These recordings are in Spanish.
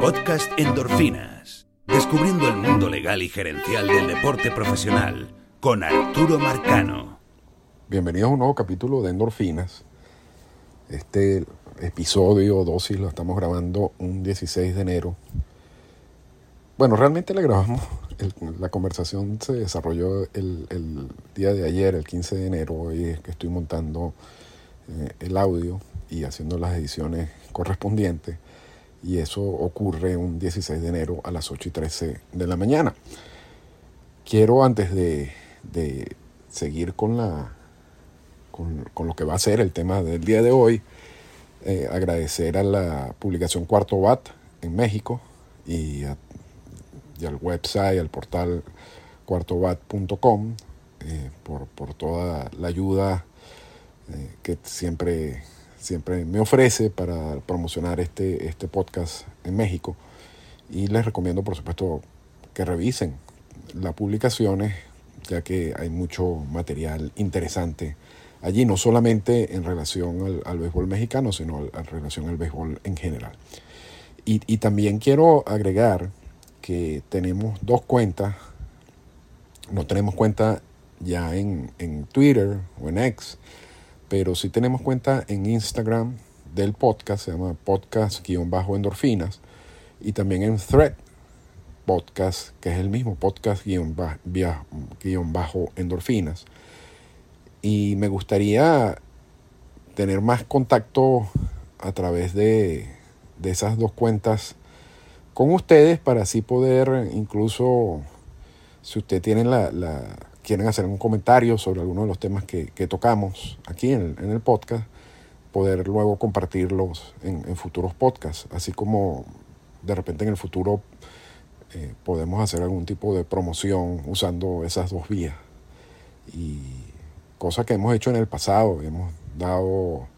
Podcast Endorfinas. Descubriendo el mundo legal y gerencial del deporte profesional con Arturo Marcano. Bienvenidos a un nuevo capítulo de Endorfinas. Este episodio dosis lo estamos grabando un 16 de enero. Bueno, realmente la grabamos, la conversación se desarrolló el, día de ayer, el 15 de enero, hoy es que estoy montando eh, el audio y haciendo las ediciones correspondientes y eso ocurre un 16 de enero a las 8 y 13 de la mañana. Quiero antes de, seguir con, la, con, lo que va a ser el tema del día de hoy, eh, agradecer a la publicación Cuarto Bat en México y, al website, al portal cuartobat.com eh, por, por, toda la ayuda eh, que siempre siempre me ofrece para promocionar este, este podcast en México. Y les recomiendo, por supuesto, que revisen las publicaciones, ya que hay mucho material interesante allí, no solamente en relación al, béisbol mexicano, sino en relación al béisbol en general. Y, también quiero agregar que tenemos dos cuentas. No tenemos cuenta ya en, en Twitter o en X, pero si tenemos cuenta en Instagram del podcast, se llama podcast-endorfinas, y también en Thread podcast, que es el mismo podcast-endorfinas. Y me gustaría tener más contacto a través de, de esas dos cuentas con ustedes para así poder incluso, si usted tiene la, la quieren hacer un comentario sobre alguno de los temas que, tocamos aquí en el, podcast, poder luego compartirlos en, futuros podcasts, así como de repente en el futuro eh, podemos hacer algún tipo de promoción usando esas dos vías. Y cosa que hemos hecho en el pasado, hemos dado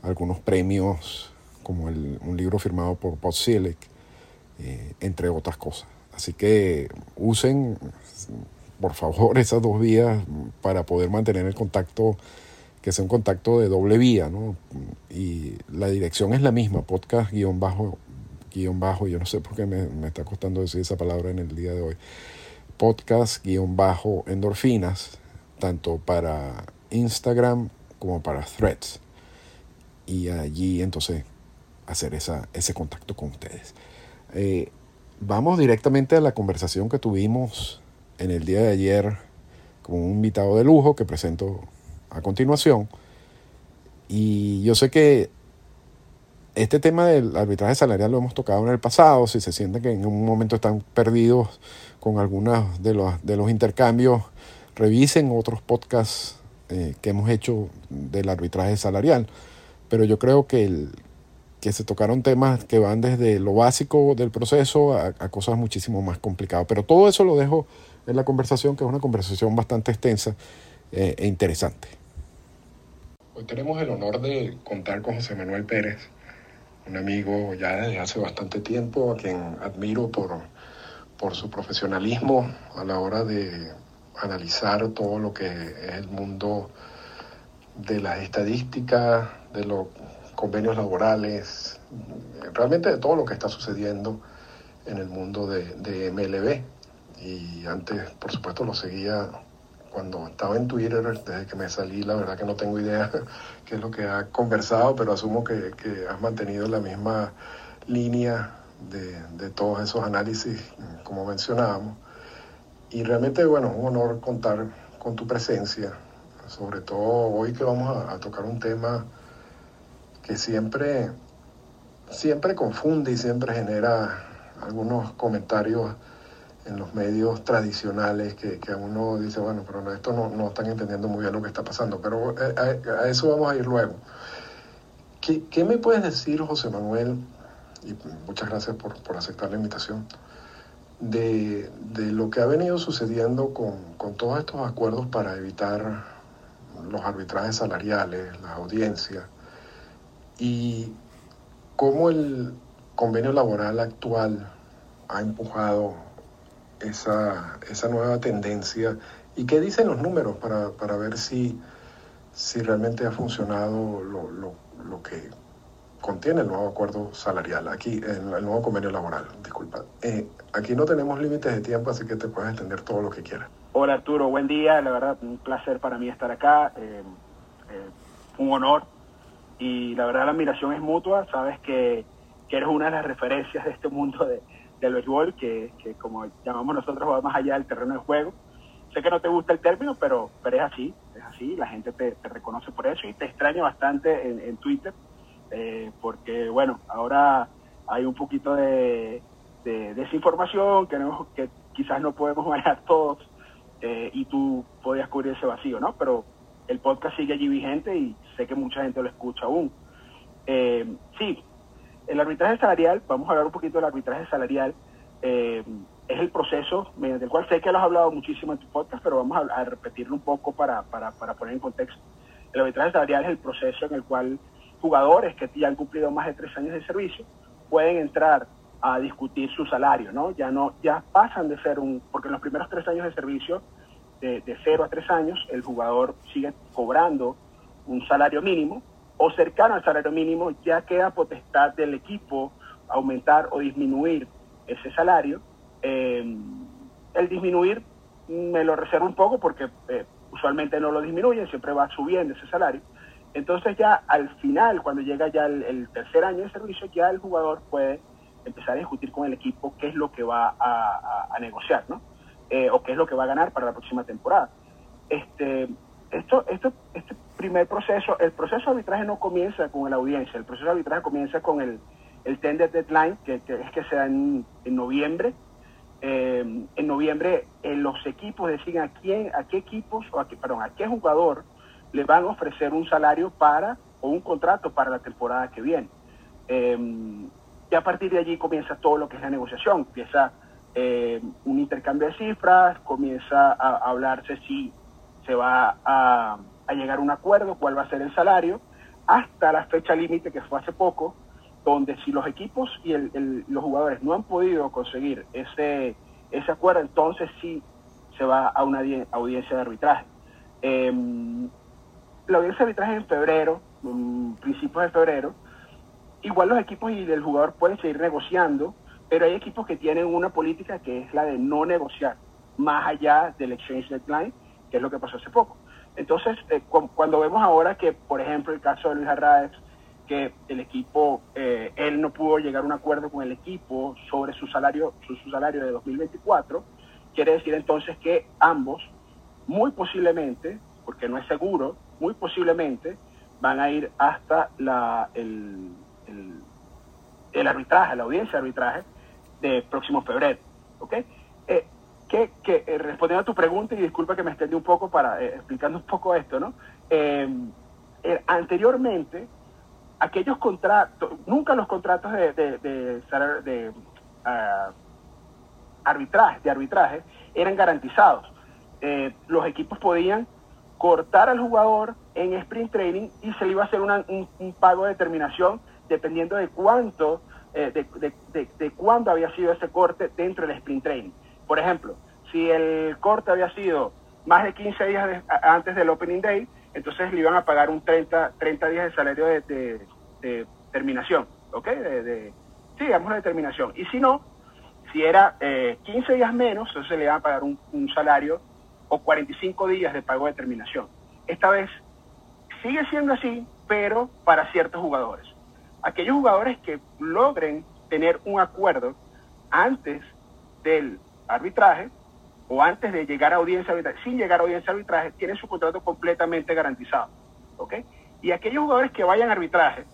algunos premios, como un libro firmado por Pod eh, entre otras cosas. Así que usen por favor, esas dos vías para poder mantener el contacto, que sea un contacto de doble vía, ¿no? Y la dirección es la misma, podcast guion bajo, guion bajo, yo no sé por qué me, está costando decir esa palabra en el día de hoy, podcast guion bajo endorfinas, tanto para Instagram como para Threads. Y allí entonces hacer esa, ese contacto con ustedes. Eh, vamos directamente a la conversación que tuvimos en el día de ayer con un invitado de lujo que presento a continuación. Y yo sé que este tema del arbitraje salarial lo hemos tocado en el pasado, si se sienten que en un momento están perdidos con algunos de los, de los intercambios, revisen otros podcasts eh, que hemos hecho del arbitraje salarial. Pero yo creo que, que se tocaron temas que van desde lo básico del proceso a cosas muchísimo más complicadas. Pero todo eso lo dejo en la conversación, que es una conversación bastante extensa eh, e interesante. Hoy tenemos el honor de contar con José Manuel Pérez, un amigo ya desde hace bastante tiempo, a quien admiro por, por su profesionalismo a la hora de analizar todo lo que es el mundo de las estadísticas, de los convenios laborales, realmente de todo lo que está sucediendo en el mundo de, de MLB y antes, por supuesto, lo seguía cuando estaba en Twitter, desde que me salí, la verdad que no tengo idea qué es lo que ha conversado, pero asumo que, has mantenido la misma línea de, de, todos esos análisis, como mencionábamos. Y realmente, bueno, es un honor contar con tu presencia, sobre todo hoy que vamos a, a tocar un tema que siempre, siempre confunde y siempre genera algunos comentarios en los medios tradicionales que, que uno dice, bueno, pero esto no, no, están entendiendo muy bien lo que está pasando, pero eh, a, eso vamos a ir luego. ¿Qué, ¿Qué, me puedes decir, José Manuel, y muchas gracias por, por aceptar la invitación, de, de, lo que ha venido sucediendo con, con todos estos acuerdos para evitar los arbitrajes salariales, las audiencias, y cómo el convenio laboral actual ha empujado esa, esa nueva tendencia y qué dicen los números para, para ver si, si realmente ha funcionado lo, lo, lo, que contiene el nuevo acuerdo salarial, aquí, el, el nuevo convenio laboral, disculpa. Eh, aquí no tenemos límites de tiempo, así que te puedes extender todo lo que quieras. Hola Arturo, buen día, la verdad un placer para mí estar acá, eh, eh, un honor. Y la verdad la admiración es mutua, sabes que, que eres una de las referencias de este mundo de, del béisbol, que, que, como llamamos nosotros va más allá del terreno de juego. Sé que no te gusta el término, pero, pero es así, es así, la gente te, te reconoce por eso y te extraño bastante en, en Twitter, eh, porque bueno, ahora hay un poquito de, de desinformación que, no, que quizás no podemos manejar todos eh, y tú podías cubrir ese vacío, ¿no? Pero el podcast sigue allí vigente y sé que mucha gente lo escucha aún. Eh, sí, el arbitraje salarial, vamos a hablar un poquito del arbitraje salarial, eh, es el proceso mediante el cual sé que lo has hablado muchísimo en tu podcast, pero vamos a, a repetirlo un poco para, para, para, poner en contexto. El arbitraje salarial es el proceso en el cual jugadores que ya han cumplido más de tres años de servicio pueden entrar a discutir su salario, ¿no? Ya no, ya pasan de ser un, porque en los primeros tres años de servicio, de, de cero a tres años, el jugador sigue cobrando un salario mínimo o cercano al salario mínimo, ya queda potestad del equipo aumentar o disminuir ese salario. Eh, el disminuir me lo reservo un poco porque eh, usualmente no lo disminuyen, siempre va subiendo ese salario. Entonces ya al final, cuando llega ya el, tercer año de servicio, ya el jugador puede empezar a discutir con el equipo qué es lo que va a negociar, ¿no? Eh, o qué es lo que va a ganar para la próxima temporada. Este, esto, esto, este primer proceso, el proceso de arbitraje no comienza con la audiencia, el proceso de arbitraje comienza con el, el tender deadline, que, es que sea en, en noviembre. Eh, en noviembre eh, los equipos deciden a quién, a qué equipos, o a qué, perdón, a qué jugador le van a ofrecer un salario para, o un contrato para la temporada que viene. Eh, y a partir de allí comienza todo lo que es la negociación, empieza eh, un intercambio de cifras, comienza a, a hablarse si se va a, a, llegar a un acuerdo, cuál va a ser el salario, hasta la fecha límite que fue hace poco, donde si los equipos y el, el, los jugadores no han podido conseguir ese, ese acuerdo, entonces sí se va a una audiencia de arbitraje. Eh, la audiencia de arbitraje en febrero, principios de febrero, igual los equipos y el jugador pueden seguir negociando, pero hay equipos que tienen una política que es la de no negociar más allá del exchange deadline, que es lo que pasó hace poco. Entonces, eh, cu cuando vemos ahora que, por ejemplo, el caso de Luis Arraez, que el equipo, eh, él no pudo llegar a un acuerdo con el equipo sobre su salario, su, su salario de 2024, quiere decir entonces que ambos, muy posiblemente, porque no es seguro, muy posiblemente van a ir hasta la, el, el, arbitraje, la audiencia de arbitraje de próximo febrero. ¿ok? Eh, que, que eh, respondiendo a tu pregunta, y disculpa que me extendí un poco para eh, explicando un poco esto, ¿no? Eh, anteriormente, aquellos contratos, nunca los contratos de, de, de, de uh, arbitraje, de arbitraje eran garantizados. los equipos podían cortar al jugador en sprint training y se le iba a hacer un, un, pago de terminación dependiendo de cuánto, eh, de, de, de, de, cuándo había sido ese corte dentro del sprint training. Por ejemplo, si el corte había sido más de 15 días de, antes del opening day, entonces le iban a pagar un 30, 30 días de salario de, terminación, ¿ok? De, sí, digamos de terminación. Y si no, si era eh, 15 días menos, entonces le iban a pagar un, un salario o 45 días de pago de terminación. Esta vez sigue siendo así, pero para ciertos jugadores. Aquellos jugadores que logren tener un acuerdo antes del arbitraje o antes de llegar a audiencia arbitraje, sin llegar a audiencia arbitraje, tienen su contrato completamente garantizado. ¿ok? Y aquellos jugadores que vayan a arbitraje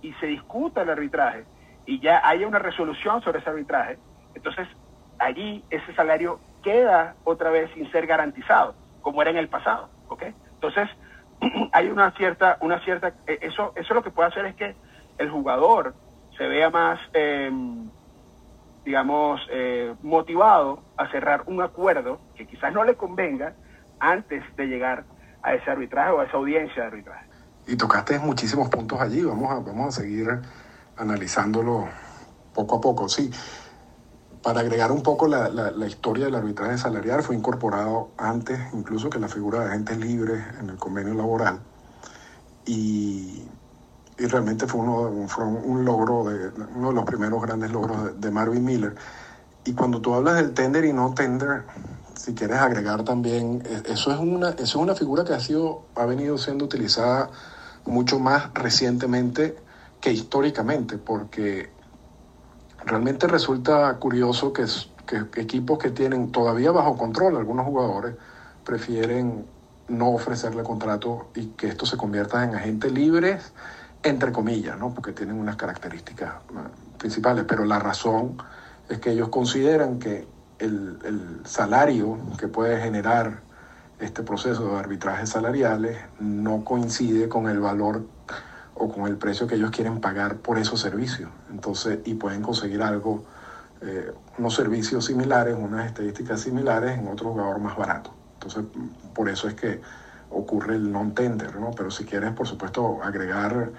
y se discuta el arbitraje y ya haya una resolución sobre ese arbitraje, entonces allí ese salario queda otra vez sin ser garantizado, como era en el pasado, ¿ok? Entonces, hay una cierta, una cierta, eso, eso lo que puede hacer es que el jugador se vea más, eh, digamos, eh, motivado a cerrar un acuerdo que quizás no le convenga antes de llegar a ese arbitraje o a esa audiencia de arbitraje. Y tocaste muchísimos puntos allí, vamos a, vamos a seguir analizándolo poco a poco, sí para agregar un poco la, la, la, historia del arbitraje salarial, fue incorporado antes incluso que la figura de agentes libres en el convenio laboral. Y y realmente fue, uno, fue un logro, de, uno de los primeros grandes logros de, Marvin Miller. Y cuando tú hablas del tender y no tender, si quieres agregar también, e, eso es una, eso es una figura que ha, sido, ha venido siendo utilizada mucho más recientemente que históricamente, porque realmente resulta curioso que, que equipos que tienen todavía bajo control algunos jugadores prefieren no ofrecerle contrato y que esto se convierta en agentes libres entre comillas, ¿no? porque tienen unas características eh, principales, pero la razón es que ellos consideran que el, el, salario que puede generar este proceso de arbitrajes salariales no coincide con el valor o con el precio que ellos quieren pagar por esos servicios. Entonces, y pueden conseguir algo, eh, unos servicios similares, unas estadísticas similares en otro jugador más barato. Entonces, por eso es que ocurre el non-tender, ¿no? Pero si quieres, por supuesto, agregar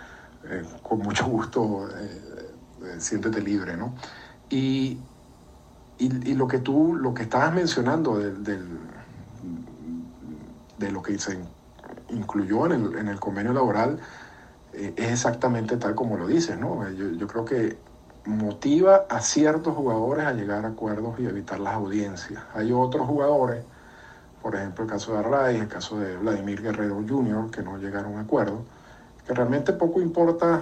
eh, con mucho gusto, eh, eh, siéntete libre, ¿no? Y, y, lo que tú, lo que estabas mencionando del, de lo que se incluyó en el, en el convenio laboral es exactamente tal como lo dices, ¿no? Yo, yo, creo que motiva a ciertos jugadores a llegar a acuerdos y evitar las audiencias. Hay otros jugadores, por ejemplo el caso de Arraiz, el caso de Vladimir Guerrero Jr., que no llegaron a acuerdo, que realmente poco importa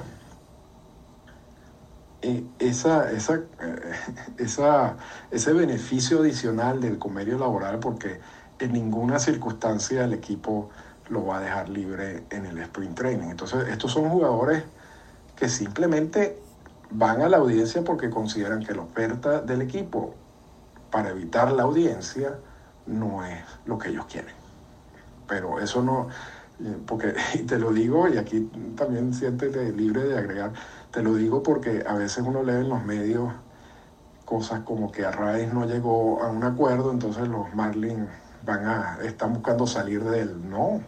eh, esa, esa, eh, esa, ese beneficio adicional del convenio laboral porque en ninguna circunstancia el equipo lo va a dejar libre en el sprint training. Entonces, estos son jugadores que simplemente van a la audiencia porque consideran que la oferta del equipo para evitar la audiencia no es lo que ellos quieren. Pero eso no, porque te lo digo, y aquí también siéntete libre de agregar, te lo digo porque a veces uno lee en los medios cosas como que Arraez no llegó a un acuerdo, entonces los Marlins van a, están buscando salir de él. No,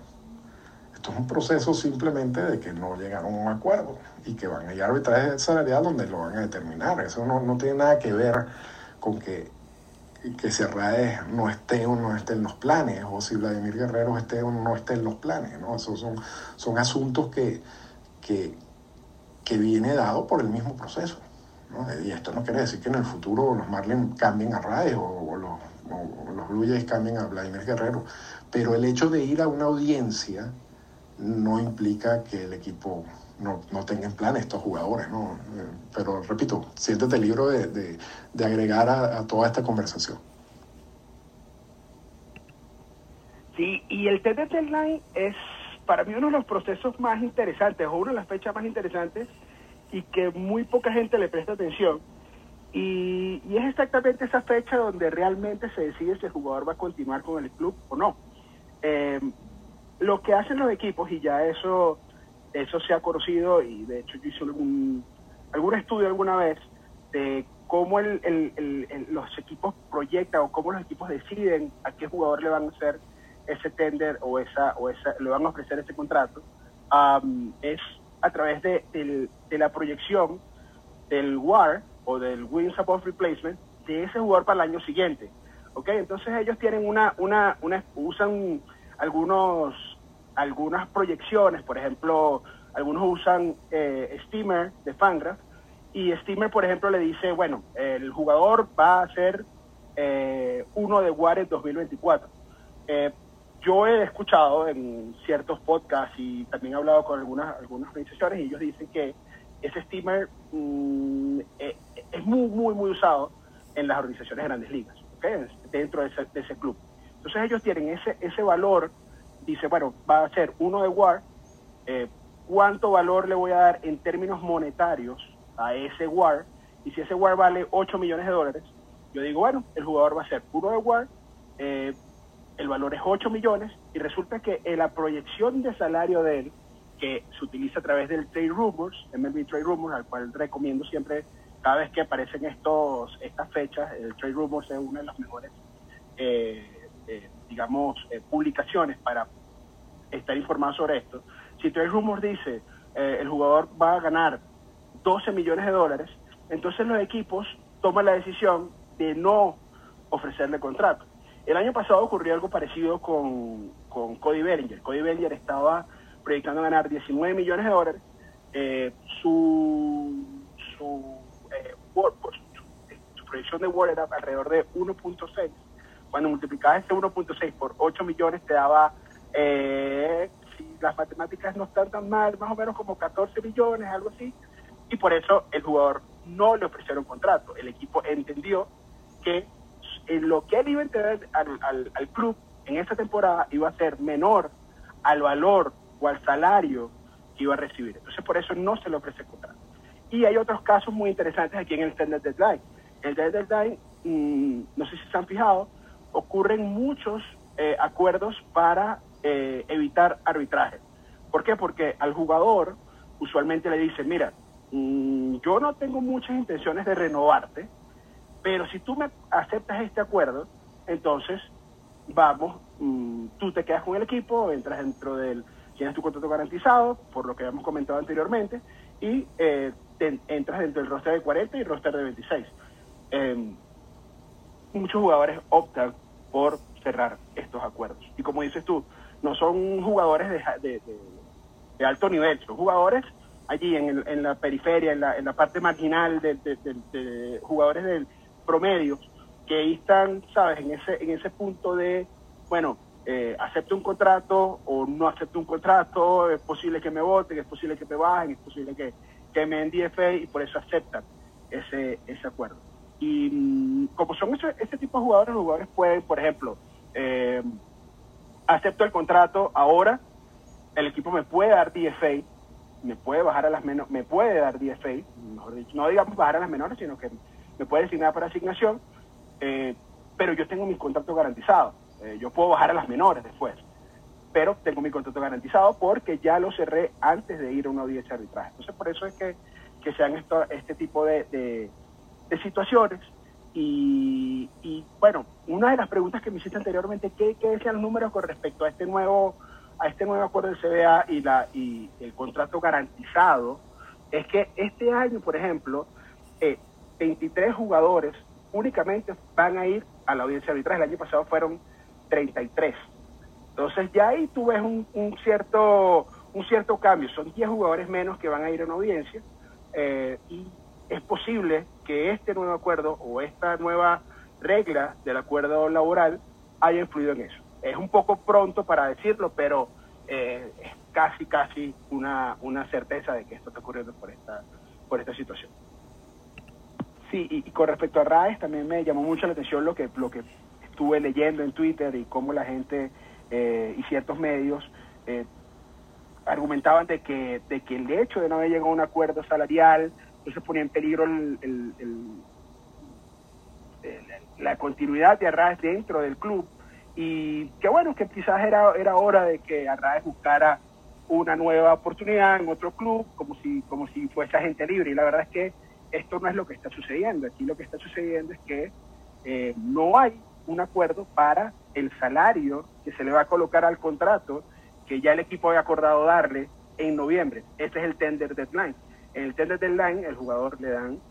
esto es un proceso simplemente de que no llegaron a un acuerdo y que van a ir a arbitraje salarial donde lo van a determinar. Eso no, no tiene nada que ver con que que Serraes no esté o no esté en los planes, o si Vladimir Guerrero esté o no esté en los planes, ¿no? Esos son, son asuntos que, que, que viene dado por el mismo proceso. ¿no? Y esto no quiere decir que en el futuro los Marlins cambien a Raes o, los, los Blue Jays cambien a Vladimir Guerrero, pero el hecho de ir a una audiencia no implica que el equipo no, no tengan plan estos jugadores, ¿no? Eh, pero repito, siéntete libre de, de, agregar a, toda esta conversación. Sí, y el TT Deadline es para mí uno de los procesos más interesantes, o una de las fechas más interesantes, y que muy poca gente le presta atención. Y, y, es exactamente esa fecha donde realmente se decide si el jugador va a continuar con el club o no. Eh, lo que hacen los equipos, y ya eso eso se ha conocido y de hecho yo hice algún, algún estudio alguna vez de cómo el, el, los equipos proyectan o cómo los equipos deciden a qué jugador le van a hacer ese tender o esa o esa le van a ofrecer ese contrato es a través de, de, la proyección del WAR o del Wins Above Replacement de ese jugador para el año siguiente. ¿Ok? Entonces ellos tienen una, una, una usan algunos algunas proyecciones, por ejemplo, algunos usan eh, Steamer de Fangraph y Steamer, por ejemplo, le dice, bueno, el jugador va a ser eh, uno de Warren 2024. Eh, yo he escuchado en ciertos podcasts y también he hablado con algunas, algunas organizaciones y ellos dicen que ese Steamer mm, es muy, muy, muy usado en las organizaciones de grandes ligas, dentro de ese, de ese club. Entonces ellos tienen ese, ese valor dice, bueno, va a ser uno de WAR, eh, ¿cuánto valor le voy a dar en términos monetarios a ese WAR? Y si ese WAR vale 8 millones de dólares, yo digo, bueno, el jugador va a ser uno de WAR, eh, el valor es 8 millones, y resulta que en la proyección de salario de él, que se utiliza a través del Trade Rumors, MLB Trade Rumors, al cual recomiendo siempre, cada vez que aparecen estos estas fechas, el Trade Rumors es una de las mejores eh, eh digamos, eh, publicaciones para estar informado sobre esto, si Trade Rumors dice eh, el jugador va a ganar 12 millones de dólares, entonces los equipos toman la decisión de no ofrecerle contrato. El año pasado ocurrió algo parecido con, con Cody Bellinger. Cody Bellinger estaba proyectando ganar 19 millones de dólares eh, su, su, eh, su, proyección de Word era alrededor de 1.6. Cuando multiplicabas ese 1.6 por 8 millones te daba, eh, si las matemáticas no están tan mal, más o menos como 14 millones, algo así. Y por eso el jugador no le ofrecieron contrato. El equipo entendió que en lo que él iba a entregar al, al, club en esa temporada iba a ser menor al valor o al salario que iba a recibir. Entonces, por eso no se le ofrece contrato. Y hay otros casos muy interesantes aquí en el Standard Deadline. El Standard Deadline, mm, no sé si se han fijado, ocurren muchos eh, acuerdos para eh, evitar arbitraje. ¿Por qué? Porque al jugador usualmente le dicen, mira, mm, yo no tengo muchas intenciones de renovarte, pero si tú me aceptas este acuerdo, entonces vamos, mm, tú te quedas con el equipo, entras dentro del, tienes tu contrato garantizado, por lo que habíamos comentado anteriormente, y eh, entras dentro del roster de 40 y roster de 26. Em, muchos jugadores optan por cerrar estos acuerdos. Y como dices tú, no son jugadores de, de, alto nivel, son jugadores allí en, en la periferia, en la, en la parte marginal de, jugadores del promedios que ahí están, ¿sabes? En ese, en ese punto de, bueno, eh, acepto un contrato o no acepto un contrato, es posible que me voten, es posible que me bajen, es posible que, que me den DFA y por eso aceptan ese, ese acuerdo. Y mm, como son ese, tipo de jugadores, los jugadores pueden, por ejemplo, eh, acepto el contrato ahora, el equipo me puede dar DFA, me puede bajar a las menores, me puede dar DFA, mejor dicho, no digamos bajar a las menores, sino que me puede designar para asignación, eh, pero yo tengo mi contrato garantizado. Eh, yo puedo bajar a las menores después, pero tengo mi contrato garantizado porque ya lo cerré antes de ir a una audiencia de arbitraje. Entonces, por eso es que, que se este tipo de, situaciones. Y, y, bueno, una de las preguntas que me hiciste anteriormente, ¿qué, ¿qué, decían los números con respecto a este nuevo a este nuevo acuerdo del CBA y, la, y el contrato garantizado? Es que este año, por ejemplo, eh, 23 jugadores únicamente van a ir a la audiencia arbitral. El año pasado fueron 33. Entonces ya ahí tú ves un, cierto, un cierto cambio. Son 10 jugadores menos que van a ir a una audiencia eh, y es posible que este nuevo acuerdo o esta nueva regla del acuerdo laboral haya influido en eso. Es un poco pronto para decirlo, pero eh, es casi, casi una, una certeza de que esto está ocurriendo por esta, por esta situación. Sí, y, con respecto a RAES también me llamó mucho la atención lo que, lo que estuve leyendo en Twitter y cómo la gente eh, y ciertos medios eh, argumentaban de que, de que el hecho de no haber llegado a un acuerdo salarial eso ponía en peligro la continuidad de Arraes dentro del club y que bueno, que quizás era, era hora de que Arraes buscara una nueva oportunidad en otro club como si, como si fuese agente libre y la verdad es que esto no es lo que está sucediendo. Aquí lo que está sucediendo es que eh, no hay un acuerdo para el salario que se le va a colocar al contrato que ya el equipo había acordado darle en noviembre. Ese es el tender deadline. En el tender deadline el jugador le dan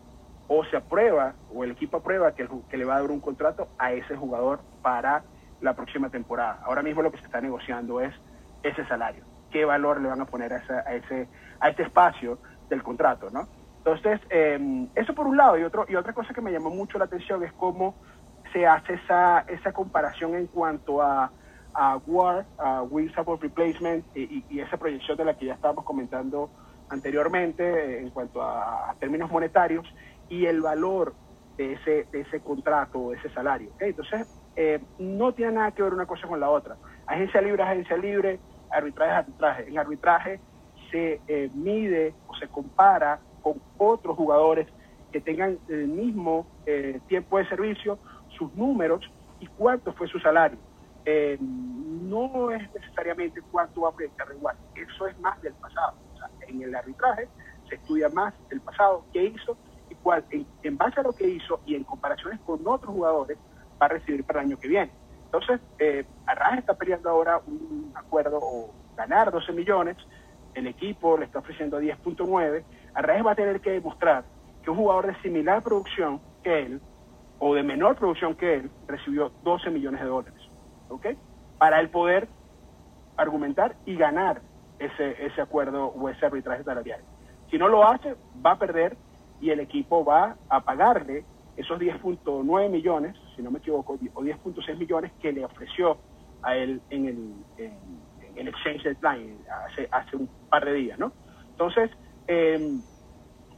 o se aprueba o el equipo aprueba que, que le va a dar un contrato a ese jugador para la próxima temporada. Ahora mismo lo que se está negociando es ese salario. ¿Qué valor le van a poner a, a ese, a este espacio del contrato? ¿no? Entonces, em, eso por un lado, y, otro, y otra cosa que me llamó mucho la atención es cómo se hace esa, esa comparación en cuanto a, a WAR, a Win Support Replacement, y, esa proyección de la que ya estábamos comentando anteriormente en cuanto a, términos monetarios y el valor de ese, de ese contrato, de ese salario. Entonces, eh, no tiene nada que ver una cosa con la otra. Agencia libre, agencia libre, arbitraje arbitraje. En arbitraje se eh, mide o se compara con otros jugadores que tengan el mismo eh, tiempo de servicio, sus números y cuánto fue su salario. Eh, no es necesariamente cuánto va a proyectar igual, eso es más del pasado. En el arbitraje se estudia más el pasado, qué hizo y cuál, en, base a lo que hizo y en comparaciones con otros jugadores, va a recibir para el año que viene. Entonces, eh, Arras está peleando ahora un acuerdo o ganar 12 millones, el equipo le está ofreciendo 10.9 Arraez va a tener que demostrar que un jugador de similar producción que él, o de menor producción que él, recibió 12 millones de dólares. ¿Ok? Para él poder argumentar y ganar ese, ese acuerdo o ese arbitraje salarial. Si no lo hace, va a perder y el equipo va a pagarle esos 10.9 millones, si no me equivoco, o 10.6 millones que le ofreció a él en el, en, el exchange deadline hace, hace un par de días, ¿no? Entonces, em,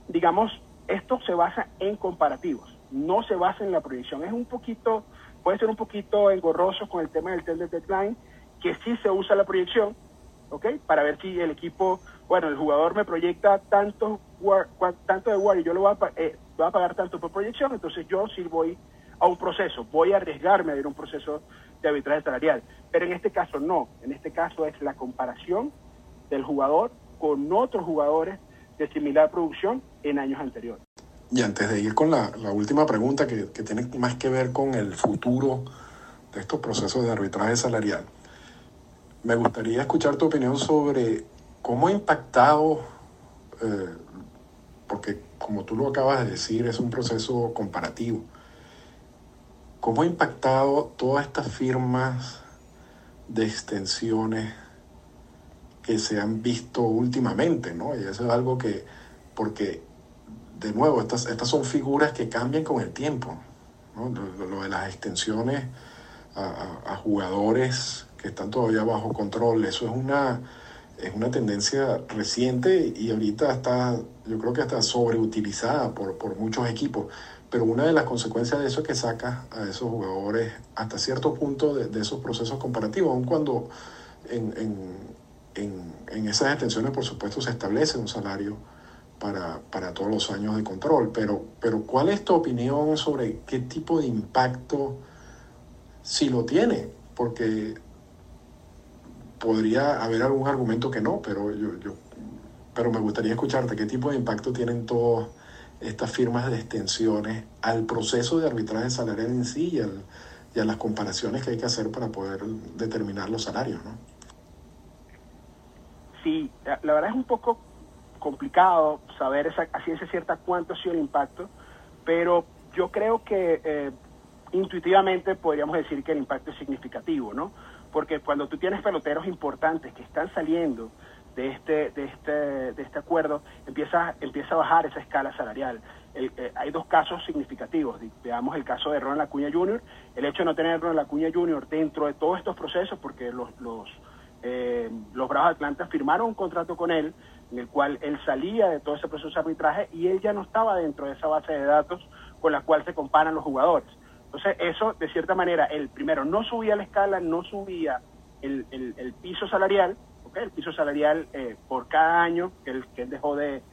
digamos, esto se basa en comparativos, no se basa en la proyección. Es un poquito, puede ser un poquito engorroso con el tema del tender deadline, que sí se usa la proyección, ¿ok? Para ver si el equipo, bueno, el jugador me proyecta tanto, tanto de war y yo lo voy a, eh, voy a pagar tanto por proyección, entonces yo sí voy a un proceso, voy a arriesgarme a ir a un proceso de arbitraje salarial. Pero en este caso no, en este caso es la comparación del jugador con otros jugadores de similar producción en años anteriores. Y antes de ir con la, última pregunta que, que, tiene más que ver con el futuro de estos procesos de arbitraje salarial, me gustaría escuchar tu opinión sobre cómo ha impactado, eh, porque como tú lo acabas de decir, es un proceso comparativo, cómo ha impactado todas estas firmas de extensiones que se han visto últimamente, ¿no? Y eso es algo que, porque, de nuevo, estas, estas son figuras que cambian con el tiempo, ¿no? Lo, de las extensiones a, jugadores están todavía bajo control, eso es una, es una tendencia reciente y ahorita está, yo creo que está sobreutilizada por, por muchos equipos. Pero una de las consecuencias de eso es que saca a esos jugadores hasta cierto punto de, esos procesos comparativos, aun cuando en, en, esas extensiones, por supuesto, se establece un salario para, todos los años de control, pero, pero ¿cuál es tu opinión sobre qué tipo de impacto, si lo tiene? Porque podría haber algún argumento que no, pero, yo, yo, pero me gustaría escucharte qué tipo de impacto tienen todas estas firmas de extensiones al proceso de arbitraje salarial en sí y, y a las comparaciones que hay que hacer para poder determinar los salarios, ¿no? sí, la verdad es un poco complicado saber esa, a ciencia cierta cuánto ha sido el impacto, pero yo creo que eh, intuitivamente podríamos decir que el impacto es significativo, ¿no? Porque cuando tú tienes peloteros importantes que están saliendo de este, de este, de este acuerdo, empieza, empieza a bajar esa escala salarial. Eh, hay dos casos significativos. Veamos el caso de Ronald Acuña Jr., el hecho de no tener Ronald Acuña Jr. dentro de todos estos procesos, porque los, los eh, los Bravos de Atlanta firmaron un contrato con él en el cual él salía de todo ese proceso de arbitraje y él ya no estaba dentro de esa base de datos con la cual se comparan los jugadores. Entonces, eso, de cierta manera, él primero no subía la escala, no subía el, piso salarial, el piso salarial eh, por cada año que él, que dejó de,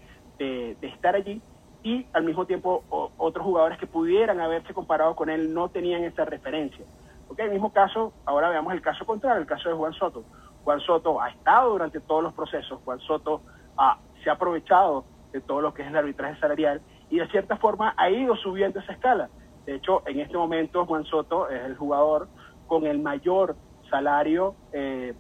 estar allí, y al mismo tiempo otros jugadores que pudieran haberse comparado con él no tenían esa referencia. Okay, el mismo caso, ahora veamos el caso contrario, el caso de Juan Soto. Juan Soto ha estado durante todos los procesos, Juan Soto se ha aprovechado de todo lo que es el arbitraje salarial y de cierta forma ha ido subiendo esa escala. De hecho, en este momento Juan Soto es el jugador con el mayor salario eh,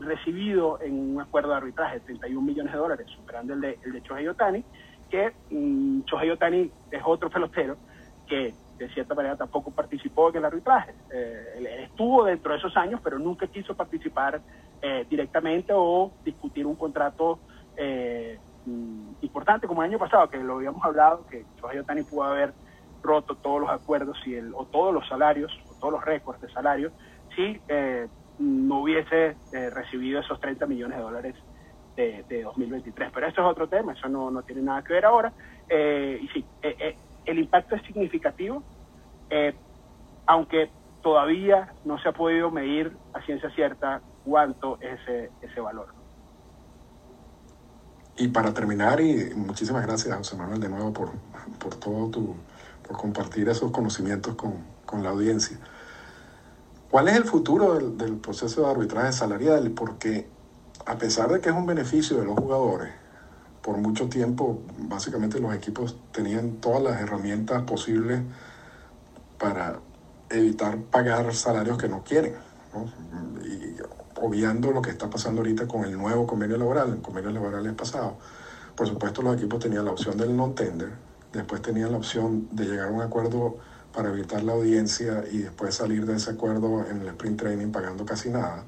recibido en un acuerdo de arbitraje, 31 millones de dólares, superando el de, el de Chohei Otani, que um, Otani es otro pelotero que de cierta manera tampoco participó en el arbitraje. Eh, él, estuvo dentro de esos años, pero nunca quiso participar eh, directamente o discutir un contrato eh, mm, importante como el año pasado, que lo habíamos hablado, que Shohei Otani pudo haber roto todos los acuerdos y el, o todos los salarios, o todos los récords de salarios, si no hubiese recibido esos 30 millones de dólares de, 2023. Pero eso es otro tema, eso no, no tiene nada que ver ahora. y sí, el impacto es significativo, eh, aunque todavía no se ha podido medir a ciencia cierta cuánto es ese, ese valor. Y para terminar, y muchísimas gracias José Manuel de nuevo por, por todo tu, por compartir esos conocimientos con, con, la audiencia. ¿Cuál es el futuro del, del proceso de arbitraje salarial? Porque a pesar de que es un beneficio de los jugadores, por mucho tiempo básicamente los equipos tenían todas las herramientas posibles para evitar pagar salarios que no quieren. Y obviando lo que está pasando ahorita con el nuevo convenio laboral, el convenio laboral es pasado, por supuesto los equipos tenían la opción del non-tender, después tenían la opción de llegar a un acuerdo para evitar la audiencia y después salir de ese acuerdo en el sprint training pagando casi nada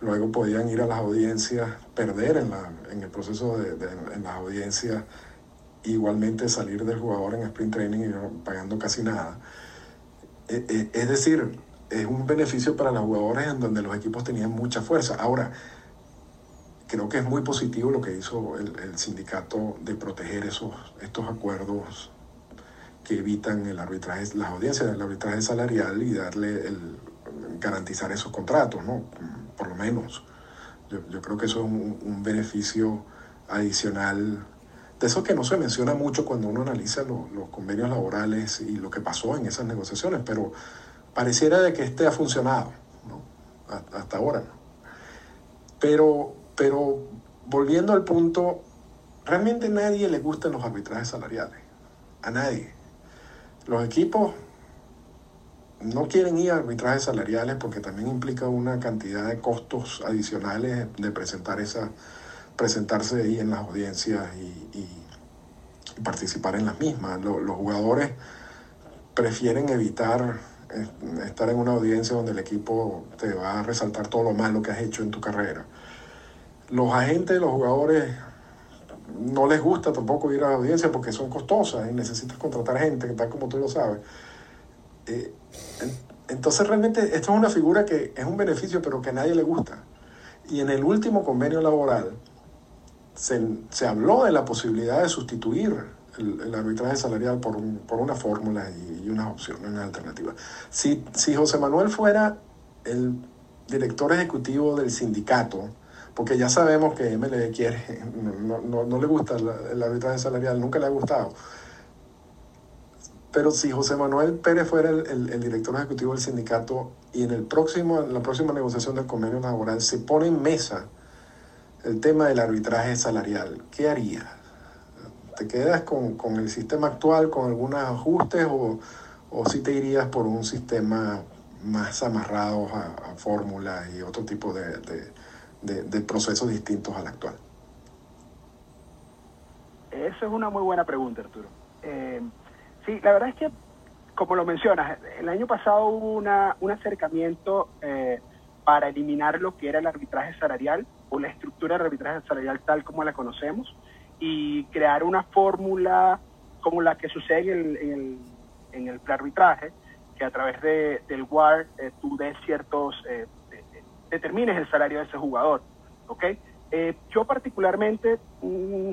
luego podían ir a las audiencias, perder en, la, en el proceso de, en las audiencias igualmente salir del jugador en sprint training y pagando casi nada. E, e, es decir, es un beneficio para los jugadores en donde los equipos tenían mucha fuerza. Ahora, creo que es muy positivo lo que hizo el, sindicato de proteger esos, estos acuerdos que evitan el arbitraje, las audiencias del arbitraje salarial y darle el garantizar esos contratos, ¿no? Por lo menos. Yo, creo que eso es un, beneficio adicional de eso que no se menciona mucho cuando uno analiza los convenios laborales y lo que pasó en esas negociaciones, pero pareciera de que este ha funcionado, ¿no? hasta ahora. Pero, pero volviendo al punto, realmente a nadie le gustan los arbitrajes salariales, a nadie. Los equipos no quieren ir a arbitrajes salariales porque también implica una cantidad de costos adicionales de presentar esa, presentarse ahí en las audiencias y, participar en las mismas. Los, jugadores prefieren evitar eh, estar en una audiencia donde el equipo te va a resaltar todo lo malo que has hecho en tu carrera. Los agentes, los jugadores, no les gusta tampoco ir a la audiencia porque son costosas y necesitas contratar gente, tal como tú lo sabes. Eh, entonces realmente esto es una figura que es un beneficio pero que a nadie le gusta. Y en el último convenio laboral se, se habló de la posibilidad de sustituir el, arbitraje salarial por, por una fórmula y, unas opciones, una alternativa. Si, si José Manuel fuera el director ejecutivo del sindicato, porque ya sabemos que MLE quiere, no, no, le gusta el arbitraje salarial, nunca le ha gustado, pero si José Manuel Pérez fuera el, director ejecutivo del sindicato y en, el próximo, en la próxima negociación del convenio laboral se pone en mesa el tema del arbitraje salarial, ¿qué haría? ¿Te quedas con, el sistema actual, con algunos ajustes o, si te irías por un sistema más amarrado a, fórmulas y otro tipo de, procesos distintos al actual? Eso es una muy buena pregunta, Arturo. Eh, Sí, la verdad es que, como lo mencionas, el año pasado hubo una, un acercamiento eh, para eliminar lo que era el arbitraje salarial o la estructura del arbitraje salarial tal como la conocemos y crear una fórmula como la que sucede en el, en el, en el prearbitraje, que a través de, del WAR eh, tú des ciertos, eh, determines el salario de ese jugador. ¿ok? yo particularmente... Mm,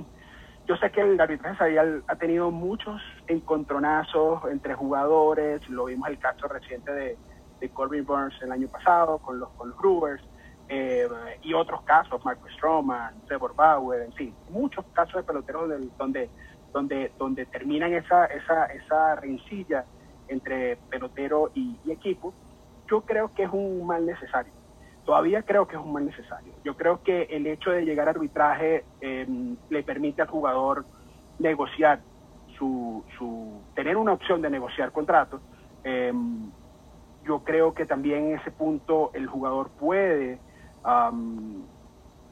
yo sé que el arbitraje salarial ha tenido muchos encontronazos entre jugadores, lo vimos el caso reciente de, de Corbin Burns el año pasado con los, con los Brewers, eh, y otros casos, Marco Stroman, Trevor Bauer, en fin, muchos casos de peloteros donde, donde, donde terminan esa, esa, esa rencilla entre pelotero y equipo, yo creo que es un mal necesario todavía creo que es un mal necesario. Yo creo que el hecho de llegar a arbitraje em, le permite al jugador negociar su, su, tener una opción de negociar contratos. Em, yo creo que también en ese punto el jugador puede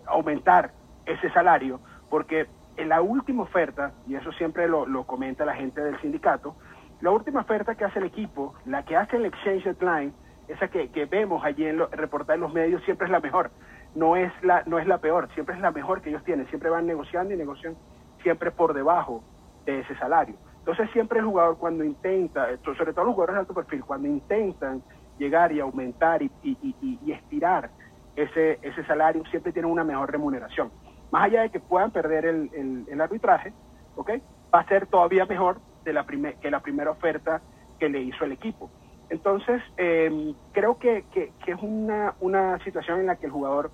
aumentar ese salario, porque en la última oferta, y eso siempre lo, lo comenta la gente del sindicato, la última oferta que hace el equipo, la que hace el exchange deadline, esa que, vemos allí en, lo, reportar en los medios siempre es la mejor, no es la, no es la peor, siempre es la mejor que ellos tienen, siempre van negociando y negocian siempre por debajo de ese salario. Entonces siempre el jugador cuando intenta, sobre todo los jugadores de alto perfil, cuando intentan llegar y aumentar y, y, estirar ese, ese salario, siempre tienen una mejor remuneración. Más allá de que puedan perder el, el, arbitraje, ¿ok? va a ser todavía mejor de la que la primera oferta que le hizo el equipo. Entonces, em, creo que, es una, una, situación en la que el jugador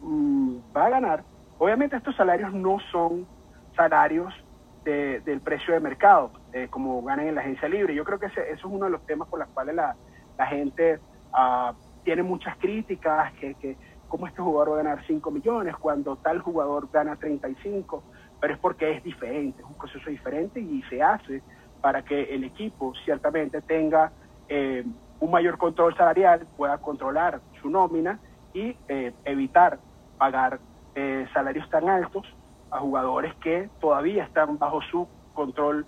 mm, va a ganar. Obviamente estos salarios no son salarios del precio de mercado, eh, como ganan en la agencia libre. Yo creo que ese, eso es uno de los temas por los cuales la, gente ah, tiene muchas críticas, que, que cómo este jugador va a ganar 5 millones cuando tal jugador gana 35, pero es porque es diferente, es un proceso diferente y se hace para que el equipo ciertamente tenga eh, un mayor control salarial, pueda controlar su nómina y eh, evitar pagar eh, salarios tan altos a jugadores que todavía están bajo su control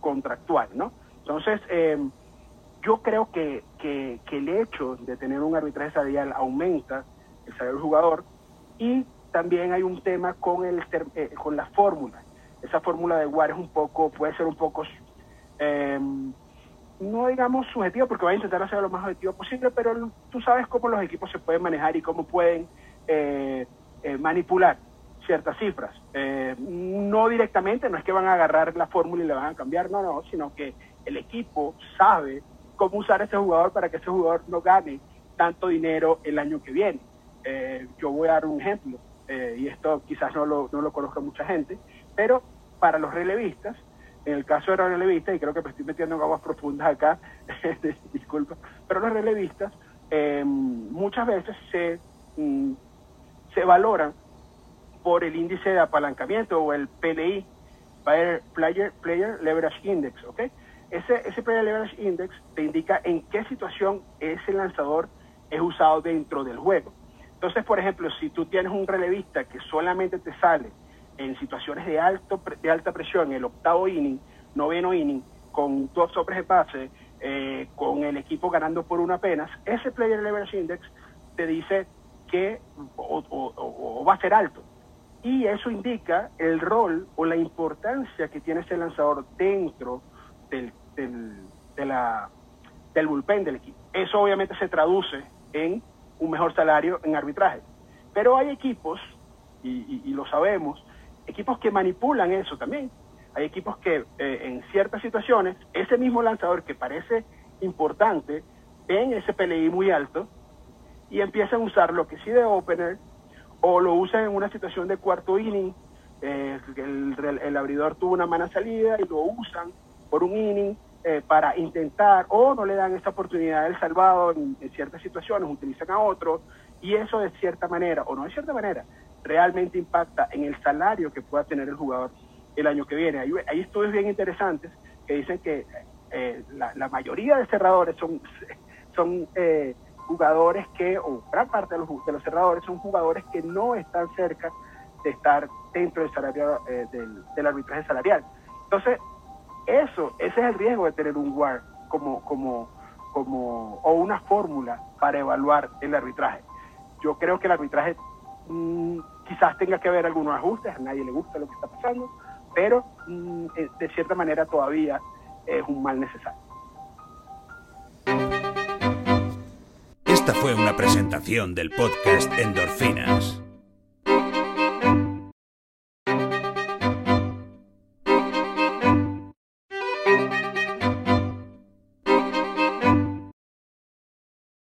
contractual, ¿no? Entonces, yo creo que, que, el hecho de tener un arbitraje salarial aumenta el salario del jugador y también hay un tema con, el, con la fórmula. esa fórmula de WAR es un poco, puede ser un poco, eh, no digamos subjetiva, porque va a intentar hacer lo más objetivo posible, pero tú sabes cómo los equipos se pueden manejar y cómo pueden eh, eh, manipular ciertas cifras. no directamente, no es que van a agarrar la fórmula y le van a cambiar, no, no, sino que el equipo sabe cómo usar a ese jugador para que ese jugador no gane tanto dinero el año que viene. yo voy a dar un ejemplo, y esto quizás no lo, no lo conozca mucha gente, pero para los relevistas, en el caso de los relevistas, y creo que me estoy metiendo en aguas profundas acá, disculpa, pero los relevistas em, muchas veces se, mm, se valoran por el índice de apalancamiento o el PLI, Player, Player Leverage Index, ¿ok? Ese, ese Player Leverage Index te indica en qué situación ese lanzador es usado dentro del juego. Entonces, por ejemplo, si tú tienes un relevista que solamente te sale en situaciones de, alto, de alta presión, el octavo inning, noveno inning, con dos sobres de pase, eh, con el equipo ganando por una apenas, ese Player Leverage Index te dice que o, va a ser alto. Y eso indica el rol o la importancia que tiene ese lanzador dentro del, de la, del bullpen del equipo. Eso obviamente se traduce en un mejor salario en arbitraje. Pero hay equipos, y lo sabemos, equipos que manipulan eso también. Hay equipos que eh, en ciertas situaciones, ese mismo lanzador que parece importante, ven ese PLI muy alto y empiezan a usar lo que sí de opener o lo usan en una situación de cuarto inning. Eh, el, abridor tuvo una mala salida y lo usan por un inning eh, para intentar, o no le dan esa oportunidad del salvado en, en, ciertas situaciones, utilizan a otro, y eso de cierta manera, o no de cierta manera, realmente impacta en el salario que pueda tener el jugador el año que viene. Hay, estudios bien interesantes que dicen que eh, la, mayoría de cerradores son, son eh, jugadores que, o gran parte de los, de los cerradores son jugadores que no están cerca de estar dentro del salario eh, del, arbitraje salarial. Entonces, eso, ese es el riesgo de tener un WAR como, como, como, o una fórmula para evaluar el arbitraje. Yo creo que el arbitraje mm, quizás tenga que haber algunos ajustes, a nadie le gusta lo que está pasando, pero mm, eh, de cierta manera todavía es un mal necesario. Esta fue una presentación del podcast Endorfinas.